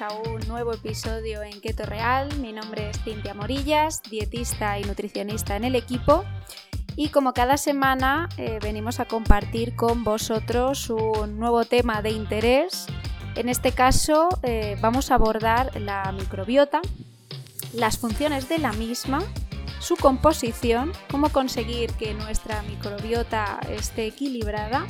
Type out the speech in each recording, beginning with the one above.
a un nuevo episodio en Keto Real. Mi nombre es Cintia Morillas, dietista y nutricionista en el equipo. Y como cada semana eh, venimos a compartir con vosotros un nuevo tema de interés. En este caso eh, vamos a abordar la microbiota, las funciones de la misma, su composición, cómo conseguir que nuestra microbiota esté equilibrada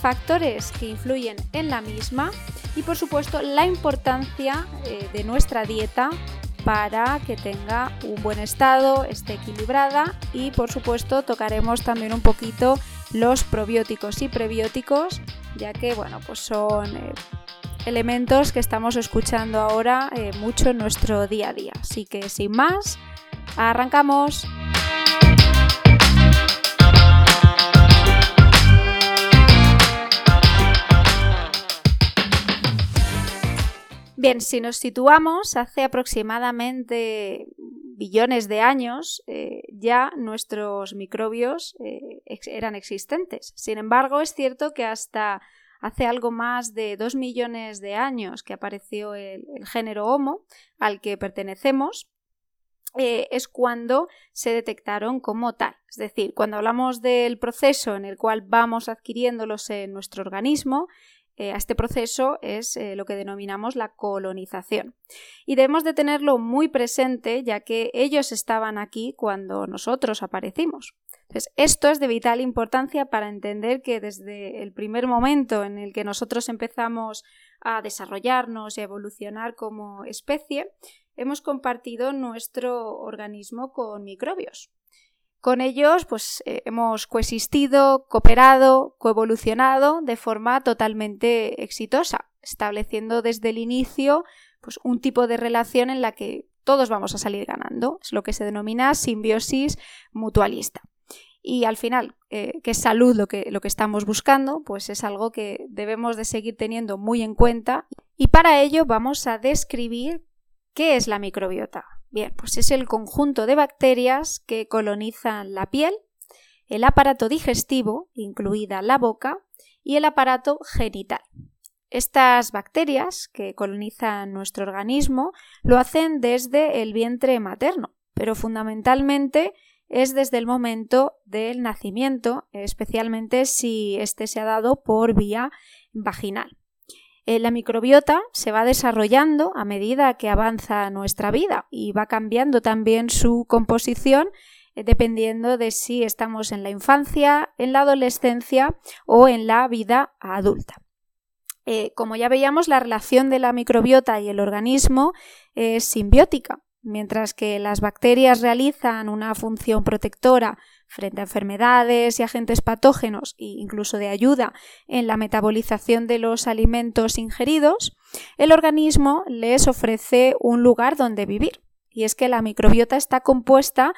factores que influyen en la misma y por supuesto la importancia eh, de nuestra dieta para que tenga un buen estado, esté equilibrada y por supuesto tocaremos también un poquito los probióticos y prebióticos ya que bueno pues son eh, elementos que estamos escuchando ahora eh, mucho en nuestro día a día. Así que sin más arrancamos Bien, si nos situamos hace aproximadamente billones de años, eh, ya nuestros microbios eh, eran existentes. Sin embargo, es cierto que hasta hace algo más de dos millones de años que apareció el, género Homo, al que pertenecemos, eh, es cuando se detectaron como tal. Es decir, cuando hablamos del proceso en el cual vamos adquiriéndolos en nuestro organismo, eh, a este proceso es eh, lo que denominamos la colonización. Y debemos de tenerlo muy presente ya que ellos estaban aquí cuando nosotros aparecimos. Entonces, esto es de vital importancia para entender que desde el primer momento en el que nosotros empezamos a desarrollarnos y a evolucionar como especie, hemos compartido nuestro organismo con microbios. Con ellos, pues eh, hemos coexistido, cooperado, coevolucionado de forma totalmente exitosa, estableciendo desde el inicio pues, un tipo de relación en la que todos vamos a salir ganando. Es lo que se denomina simbiosis mutualista. Y al final, eh, que es salud lo que, lo que estamos buscando, pues es algo que debemos de seguir teniendo muy en cuenta. Y para ello vamos a describir qué es la microbiota. Bien, pues es el conjunto de bacterias que colonizan la piel, el aparato digestivo, incluida la boca, y el aparato genital. Estas bacterias que colonizan nuestro organismo lo hacen desde el vientre materno, pero fundamentalmente es desde el momento del nacimiento, especialmente si éste se ha dado por vía vaginal. Eh, la microbiota se va desarrollando a medida que avanza nuestra vida y va cambiando también su composición eh, dependiendo de si estamos en la infancia, en la adolescencia o en la vida adulta. Eh, como ya veíamos, la relación de la microbiota y el organismo es simbiótica. Mientras que las bacterias realizan una función protectora frente a enfermedades y agentes patógenos e incluso de ayuda en la metabolización de los alimentos ingeridos, el organismo les ofrece un lugar donde vivir. Y es que la microbiota está compuesta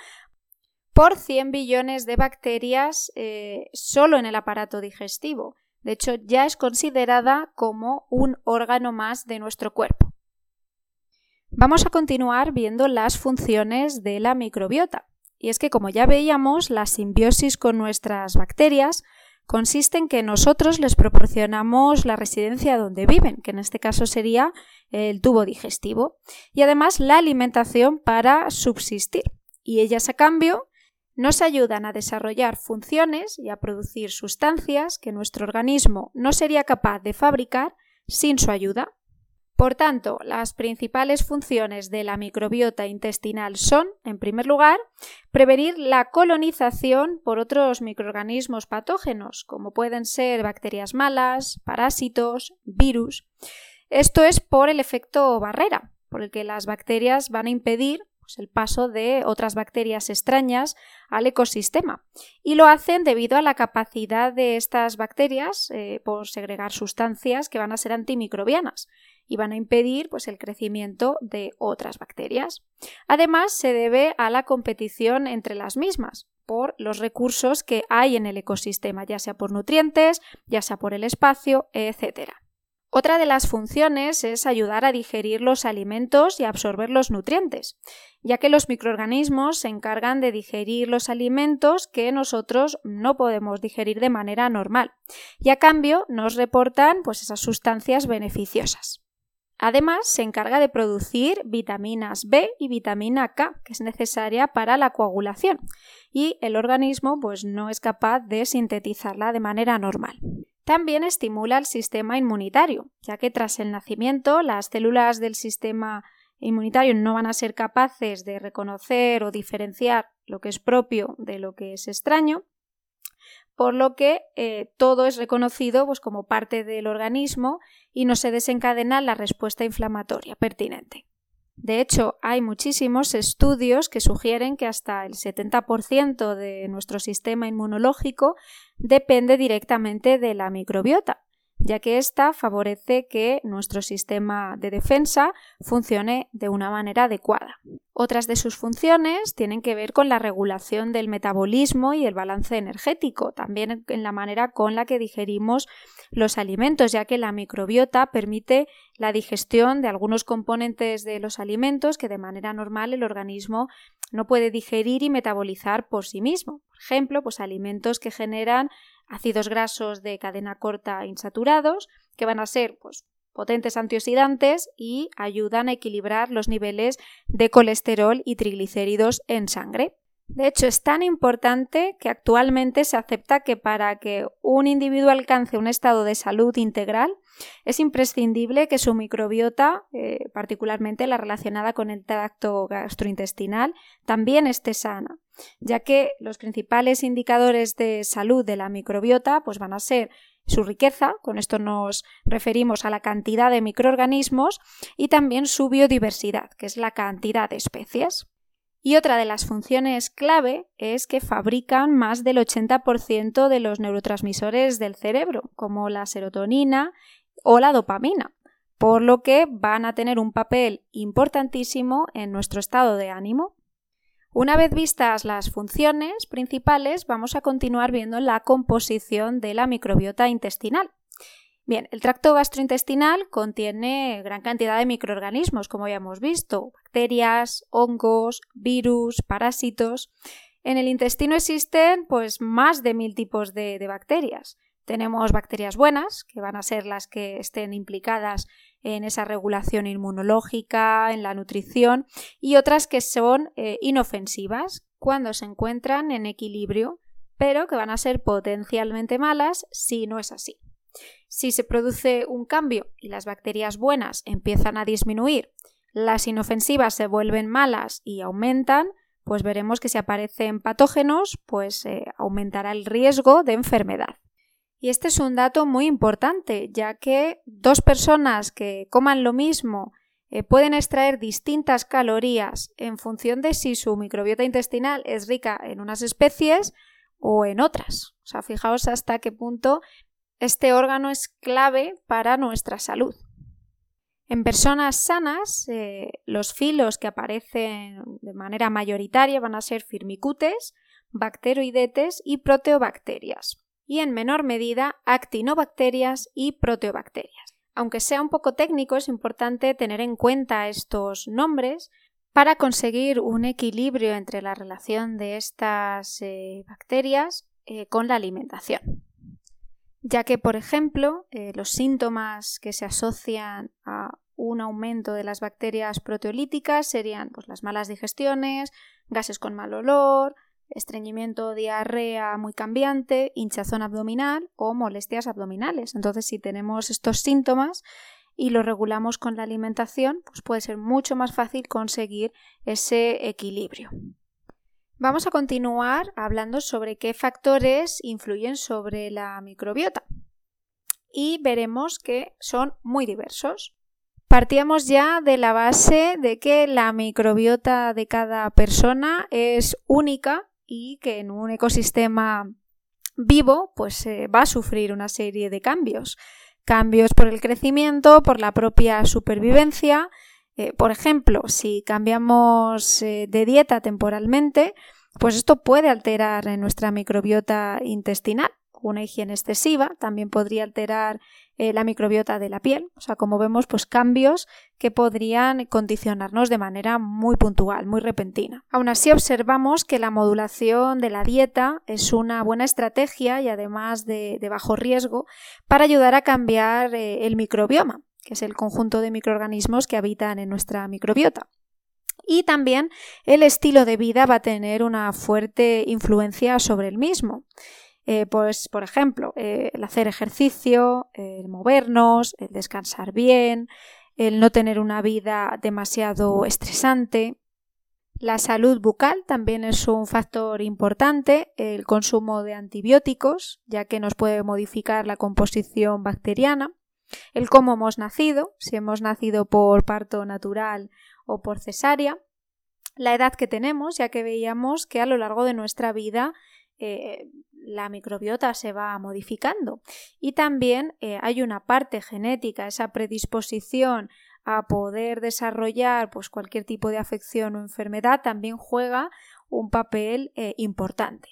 por 100 billones de bacterias eh, solo en el aparato digestivo. De hecho, ya es considerada como un órgano más de nuestro cuerpo. Vamos a continuar viendo las funciones de la microbiota. Y es que, como ya veíamos, la simbiosis con nuestras bacterias consiste en que nosotros les proporcionamos la residencia donde viven, que en este caso sería el tubo digestivo, y además la alimentación para subsistir. Y ellas a cambio nos ayudan a desarrollar funciones y a producir sustancias que nuestro organismo no sería capaz de fabricar sin su ayuda. Por tanto, las principales funciones de la microbiota intestinal son, en primer lugar, prevenir la colonización por otros microorganismos patógenos, como pueden ser bacterias malas, parásitos, virus. Esto es por el efecto barrera, por el que las bacterias van a impedir pues, el paso de otras bacterias extrañas al ecosistema. Y lo hacen debido a la capacidad de estas bacterias eh, por segregar sustancias que van a ser antimicrobianas y van a impedir pues, el crecimiento de otras bacterias. Además, se debe a la competición entre las mismas por los recursos que hay en el ecosistema, ya sea por nutrientes, ya sea por el espacio, etc. Otra de las funciones es ayudar a digerir los alimentos y absorber los nutrientes, ya que los microorganismos se encargan de digerir los alimentos que nosotros no podemos digerir de manera normal, y a cambio nos reportan pues, esas sustancias beneficiosas. Además, se encarga de producir vitaminas B y vitamina K, que es necesaria para la coagulación, y el organismo pues, no es capaz de sintetizarla de manera normal. También estimula el sistema inmunitario, ya que tras el nacimiento las células del sistema inmunitario no van a ser capaces de reconocer o diferenciar lo que es propio de lo que es extraño, por lo que eh, todo es reconocido pues, como parte del organismo y no se desencadena la respuesta inflamatoria pertinente. De hecho, hay muchísimos estudios que sugieren que hasta el 70% de nuestro sistema inmunológico depende directamente de la microbiota, ya que ésta favorece que nuestro sistema de defensa funcione de una manera adecuada. Otras de sus funciones tienen que ver con la regulación del metabolismo y el balance energético, también en la manera con la que digerimos los alimentos, ya que la microbiota permite la digestión de algunos componentes de los alimentos que de manera normal el organismo no puede digerir y metabolizar por sí mismo. Por ejemplo, pues alimentos que generan ácidos grasos de cadena corta insaturados, que van a ser pues, potentes antioxidantes y ayudan a equilibrar los niveles de colesterol y triglicéridos en sangre. De hecho, es tan importante que actualmente se acepta que para que un individuo alcance un estado de salud integral es imprescindible que su microbiota, eh, particularmente la relacionada con el tracto gastrointestinal, también esté sana, ya que los principales indicadores de salud de la microbiota pues, van a ser su riqueza, con esto nos referimos a la cantidad de microorganismos, y también su biodiversidad, que es la cantidad de especies. Y otra de las funciones clave es que fabrican más del 80% de los neurotransmisores del cerebro, como la serotonina o la dopamina, por lo que van a tener un papel importantísimo en nuestro estado de ánimo. Una vez vistas las funciones principales, vamos a continuar viendo la composición de la microbiota intestinal. Bien, el tracto gastrointestinal contiene gran cantidad de microorganismos, como ya hemos visto, bacterias, hongos, virus, parásitos. En el intestino existen pues más de mil tipos de, bacterias. Tenemos bacterias buenas, que van a ser las que estén implicadas en esa regulación inmunológica, en la nutrición, y otras que son eh, inofensivas cuando se encuentran en equilibrio, pero que van a ser potencialmente malas si no es así. Si se produce un cambio y las bacterias buenas empiezan a disminuir, las inofensivas se vuelven malas y aumentan, pues veremos que si aparecen patógenos, pues eh, aumentará el riesgo de enfermedad. Y este es un dato muy importante, ya que dos personas que coman lo mismo eh, pueden extraer distintas calorías en función de si su microbiota intestinal es rica en unas especies o en otras. O sea, fijaos hasta qué punto este órgano es clave para nuestra salud. En personas sanas, eh, los filos que aparecen de manera mayoritaria van a ser firmicutes, bacteroidetes y proteobacterias y en menor medida actinobacterias y proteobacterias. Aunque sea un poco técnico, es importante tener en cuenta estos nombres para conseguir un equilibrio entre la relación de estas eh, bacterias eh, con la alimentación. Ya que, por ejemplo, los síntomas que se asocian a un aumento de las bacterias proteolíticas serían pues, las malas digestiones, gases con mal olor, estreñimiento, diarrea muy cambiante, hinchazón abdominal o molestias abdominales. Entonces, si tenemos estos síntomas y los regulamos con la alimentación, pues puede ser mucho más fácil conseguir ese equilibrio. Vamos a continuar hablando sobre qué factores influyen sobre la microbiota y veremos que son muy diversos. Partíamos ya de la base de que la microbiota de cada persona es única y que en un ecosistema vivo pues eh, va a sufrir una serie de cambios. Cambios por el crecimiento, por la propia supervivencia. Eh, por ejemplo, si cambiamos eh, de dieta temporalmente, pues esto puede alterar nuestra microbiota intestinal. Una higiene excesiva también podría alterar eh, la microbiota de la piel. O sea, como vemos, pues cambios que podrían condicionarnos de manera muy puntual, muy repentina. Aún así, observamos que la modulación de la dieta es una buena estrategia y además de, bajo riesgo para ayudar a cambiar eh, el microbioma, que es el conjunto de microorganismos que habitan en nuestra microbiota. Y también el estilo de vida va a tener una fuerte influencia sobre el mismo. Eh, pues, por ejemplo, eh, el hacer ejercicio, el movernos, el descansar bien, el no tener una vida demasiado estresante. La salud bucal también es un factor importante, el consumo de antibióticos, ya que nos puede modificar la composición bacteriana, el cómo hemos nacido, si hemos nacido por parto natural o por cesárea, la edad que tenemos, ya que veíamos que a lo largo de nuestra vida eh, la microbiota se va modificando. Y también eh, hay una parte genética, esa predisposición a poder desarrollar pues, cualquier tipo de afección o enfermedad, también juega un papel eh, importante.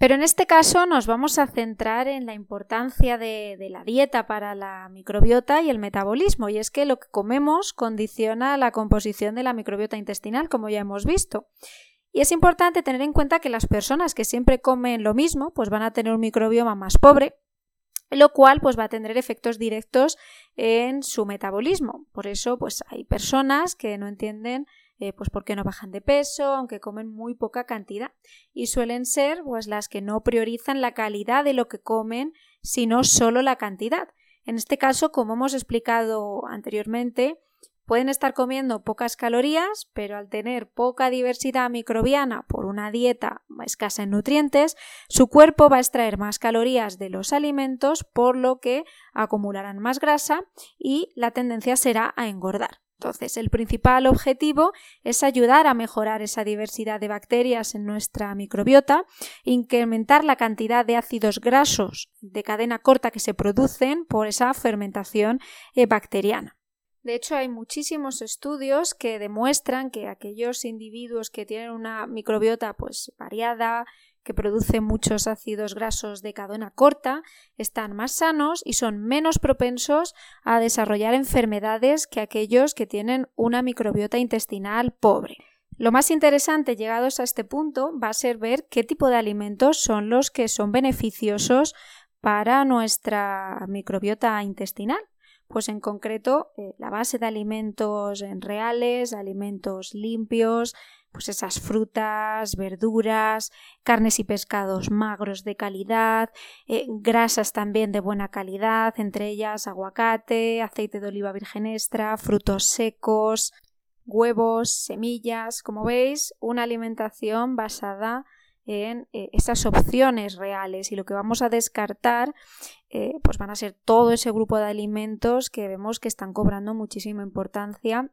Pero en este caso nos vamos a centrar en la importancia de, la dieta para la microbiota y el metabolismo, y es que lo que comemos condiciona la composición de la microbiota intestinal, como ya hemos visto. Y es importante tener en cuenta que las personas que siempre comen lo mismo, pues van a tener un microbioma más pobre, lo cual pues va a tener efectos directos en su metabolismo. Por eso pues hay personas que no entienden eh, pues porque no bajan de peso, aunque comen muy poca cantidad. Y suelen ser pues las que no priorizan la calidad de lo que comen, sino solo la cantidad. En este caso, como hemos explicado anteriormente, pueden estar comiendo pocas calorías, pero al tener poca diversidad microbiana por una dieta escasa en nutrientes, su cuerpo va a extraer más calorías de los alimentos, por lo que acumularán más grasa y la tendencia será a engordar. Entonces, el principal objetivo es ayudar a mejorar esa diversidad de bacterias en nuestra microbiota, incrementar la cantidad de ácidos grasos de cadena corta que se producen por esa fermentación eh, bacteriana. De hecho, hay muchísimos estudios que demuestran que aquellos individuos que tienen una microbiota pues variada, que produce muchos ácidos grasos de cadena corta, están más sanos y son menos propensos a desarrollar enfermedades que aquellos que tienen una microbiota intestinal pobre. Lo más interesante llegados a este punto va a ser ver qué tipo de alimentos son los que son beneficiosos para nuestra microbiota intestinal. Pues en concreto, eh, la base de alimentos reales, alimentos limpios, pues esas frutas, verduras, carnes y pescados magros de calidad, eh, grasas también de buena calidad, entre ellas aguacate, aceite de oliva virgen extra, frutos secos, huevos, semillas, como veis, una alimentación basada en eh, esas opciones reales y lo que vamos a descartar eh, pues van a ser todo ese grupo de alimentos que vemos que están cobrando muchísima importancia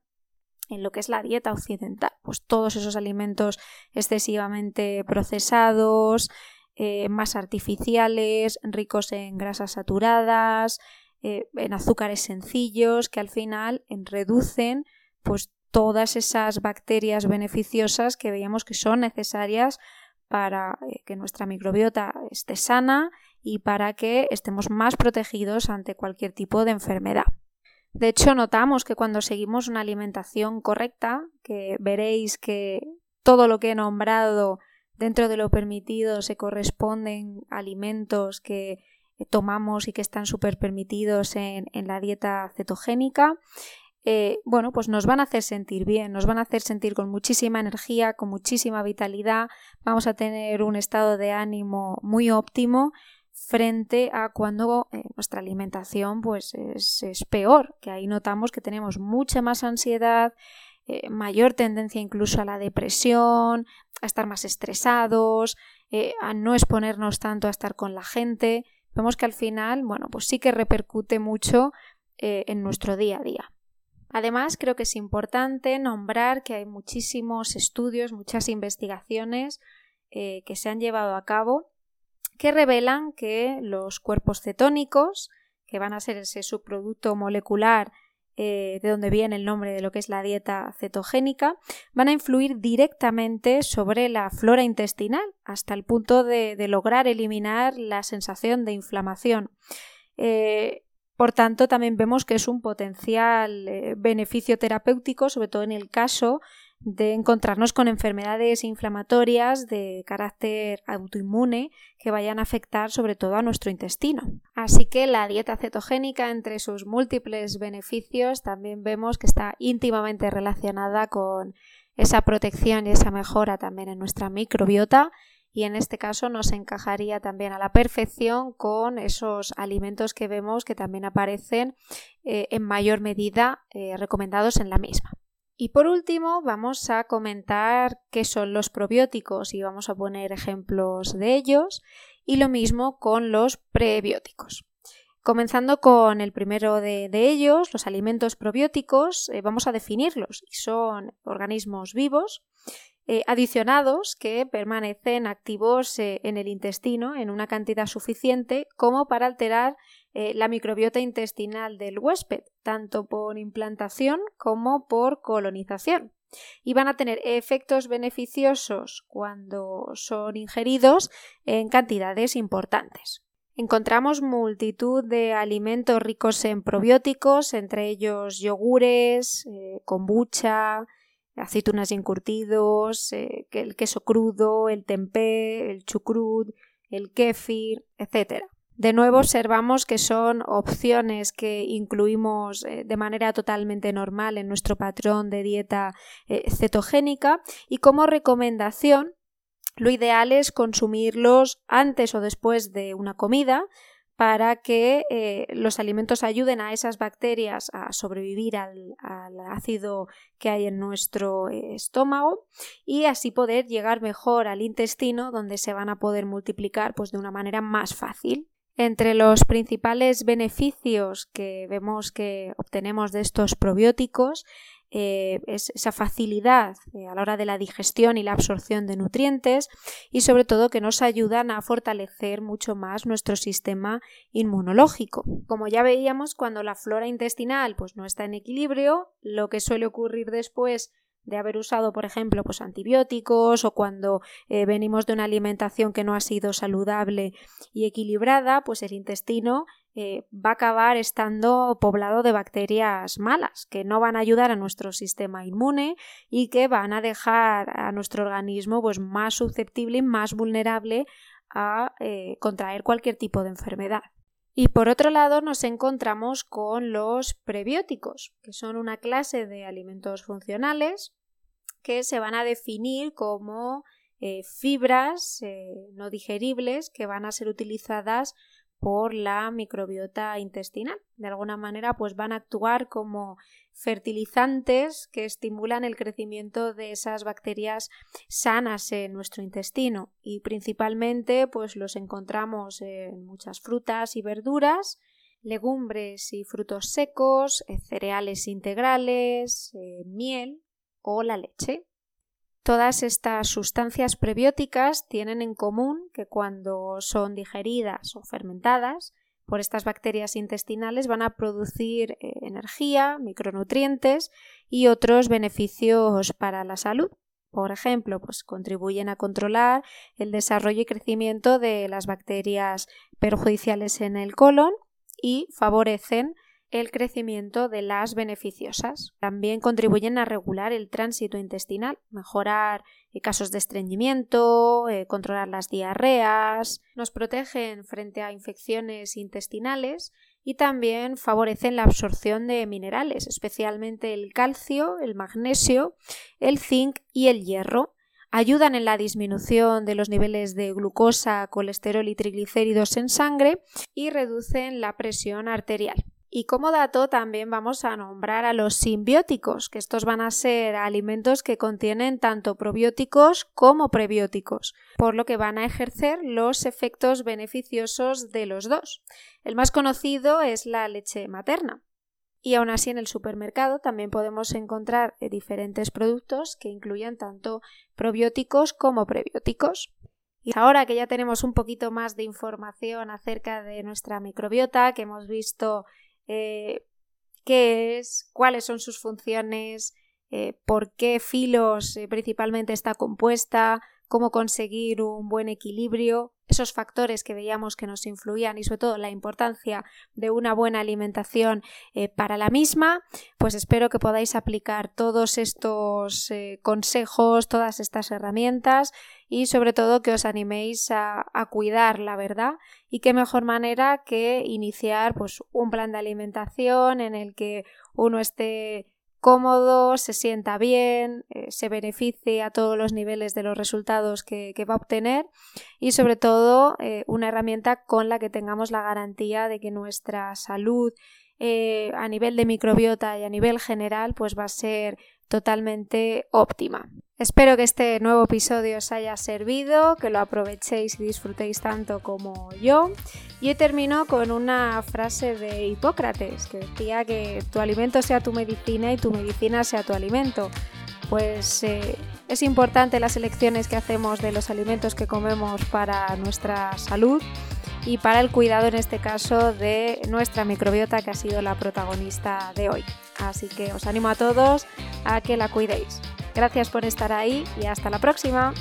en lo que es la dieta occidental, pues todos esos alimentos excesivamente procesados, eh, más artificiales, ricos en grasas saturadas, en azúcares sencillos, que al final reducen pues todas esas bacterias beneficiosas que veíamos que son necesarias para eh, que nuestra microbiota esté sana y para que estemos más protegidos ante cualquier tipo de enfermedad. De hecho, notamos que cuando seguimos una alimentación correcta, que veréis que todo lo que he nombrado dentro de lo permitido se corresponden alimentos que tomamos y que están súper permitidos en, la dieta cetogénica, eh, bueno, pues nos van a hacer sentir bien, nos van a hacer sentir con muchísima energía, con muchísima vitalidad, vamos a tener un estado de ánimo muy óptimo frente a cuando eh, nuestra alimentación pues es, peor, que ahí notamos que tenemos mucha más ansiedad, eh, mayor tendencia incluso a la depresión, a estar más estresados, a no exponernos tanto a estar con la gente. Vemos que al final, bueno, pues sí que repercute mucho en nuestro día a día. Además, creo que es importante nombrar que hay muchísimos estudios, muchas investigaciones que se han llevado a cabo que revelan que los cuerpos cetónicos, que van a ser ese subproducto molecular eh, de donde viene el nombre de lo que es la dieta cetogénica, van a influir directamente sobre la flora intestinal, hasta el punto de, lograr eliminar la sensación de inflamación. Eh, por tanto, también vemos que es un potencial eh, beneficio terapéutico, sobre todo en el caso de encontrarnos con enfermedades inflamatorias de carácter autoinmune que vayan a afectar sobre todo a nuestro intestino. Así que la dieta cetogénica, entre sus múltiples beneficios, también vemos que está íntimamente relacionada con esa protección y esa mejora también en nuestra microbiota y en este caso nos encajaría también a la perfección con esos alimentos que vemos que también aparecen eh, en mayor medida eh, recomendados en la misma. Y por último, vamos a comentar qué son los probióticos y vamos a poner ejemplos de ellos y lo mismo con los prebióticos. Comenzando con el primero de, ellos, los alimentos probióticos, eh, vamos a definirlos son organismos vivos eh, adicionados que permanecen activos eh, en el intestino en una cantidad suficiente como para alterar eh, la microbiota intestinal del huésped, tanto por implantación como por colonización. Y van a tener efectos beneficiosos cuando son ingeridos en cantidades importantes. Encontramos multitud de alimentos ricos en probióticos, entre ellos yogures, kombucha, aceitunas encurtidos, eh, el queso crudo, el tempeh, el chucrut, el kéfir, etc. De nuevo observamos que son opciones que incluimos eh, de manera totalmente normal en nuestro patrón de dieta eh, cetogénica y como recomendación lo ideal es consumirlos antes o después de una comida para que eh, los alimentos ayuden a esas bacterias a sobrevivir al, ácido que hay en nuestro estómago y así poder llegar mejor al intestino donde se van a poder multiplicar pues, de una manera más fácil. Entre los principales beneficios que vemos que obtenemos de estos probióticos eh, es esa facilidad eh, a la hora de la digestión y la absorción de nutrientes y sobre todo que nos ayudan a fortalecer mucho más nuestro sistema inmunológico. Como ya veíamos, cuando la flora intestinal pues, no está en equilibrio, lo que suele ocurrir después de haber usado, por ejemplo, pues antibióticos o cuando eh, venimos de una alimentación que no ha sido saludable y equilibrada, pues el intestino eh, va a acabar estando poblado de bacterias malas que no van a ayudar a nuestro sistema inmune y que van a dejar a nuestro organismo pues, más susceptible y más vulnerable a eh, contraer cualquier tipo de enfermedad. Y por otro lado nos encontramos con los prebióticos, que son una clase de alimentos funcionales que se van a definir como eh, fibras no digeribles que van a ser utilizadas por la microbiota intestinal. De alguna manera, pues van a actuar como fertilizantes que estimulan el crecimiento de esas bacterias sanas en nuestro intestino y principalmente pues los encontramos en muchas frutas y verduras, legumbres y frutos secos, eh, cereales integrales, miel, o la leche. Todas estas sustancias prebióticas tienen en común que cuando son digeridas o fermentadas por estas bacterias intestinales van a producir eh, energía, micronutrientes y otros beneficios para la salud. Por ejemplo, pues contribuyen a controlar el desarrollo y crecimiento de las bacterias perjudiciales en el colon y favorecen el crecimiento de las beneficiosas. También contribuyen a regular el tránsito intestinal, mejorar eh, casos de estreñimiento, eh, controlar las diarreas, nos protegen frente a infecciones intestinales y también favorecen la absorción de minerales, especialmente el calcio, el magnesio, el zinc y el hierro. Ayudan en la disminución de los niveles de glucosa, colesterol y triglicéridos en sangre y reducen la presión arterial. Y como dato también vamos a nombrar a los simbióticos, que estos van a ser alimentos que contienen tanto probióticos como prebióticos, por lo que van a ejercer los efectos beneficiosos de los dos. El más conocido es la leche materna. Y aún así en el supermercado también podemos encontrar eh, diferentes productos que incluyen tanto probióticos como prebióticos. Y ahora que ya tenemos un poquito más de información acerca de nuestra microbiota, que hemos visto eh, qué es, cuáles son sus funciones, eh, por qué filos eh, principalmente está compuesta, cómo conseguir un buen equilibrio, esos factores que veíamos que nos influían y sobre todo la importancia de una buena alimentación eh, para la misma, pues espero que podáis aplicar todos estos consejos, todas estas herramientas y sobre todo que os animéis a, a, cuidar la verdad. Y qué mejor manera que iniciar pues un plan de alimentación en el que uno esté cómodo, se sienta bien, eh, se beneficie a todos los niveles de los resultados que, va a obtener y sobre todo eh, una herramienta con la que tengamos la garantía de que nuestra salud eh, a nivel de microbiota y a nivel general pues va a ser totalmente óptima. Espero que este nuevo episodio os haya servido, que lo aprovechéis y disfrutéis tanto como yo. Y termino con una frase de Hipócrates que decía que tu alimento sea tu medicina y tu medicina sea tu alimento. Pues eh, es importante las elecciones que hacemos de los alimentos que comemos para nuestra salud y para el cuidado en este caso de nuestra microbiota que ha sido la protagonista de hoy. Así que os animo a todos a que la cuidéis. Gracias por estar ahí y hasta la próxima.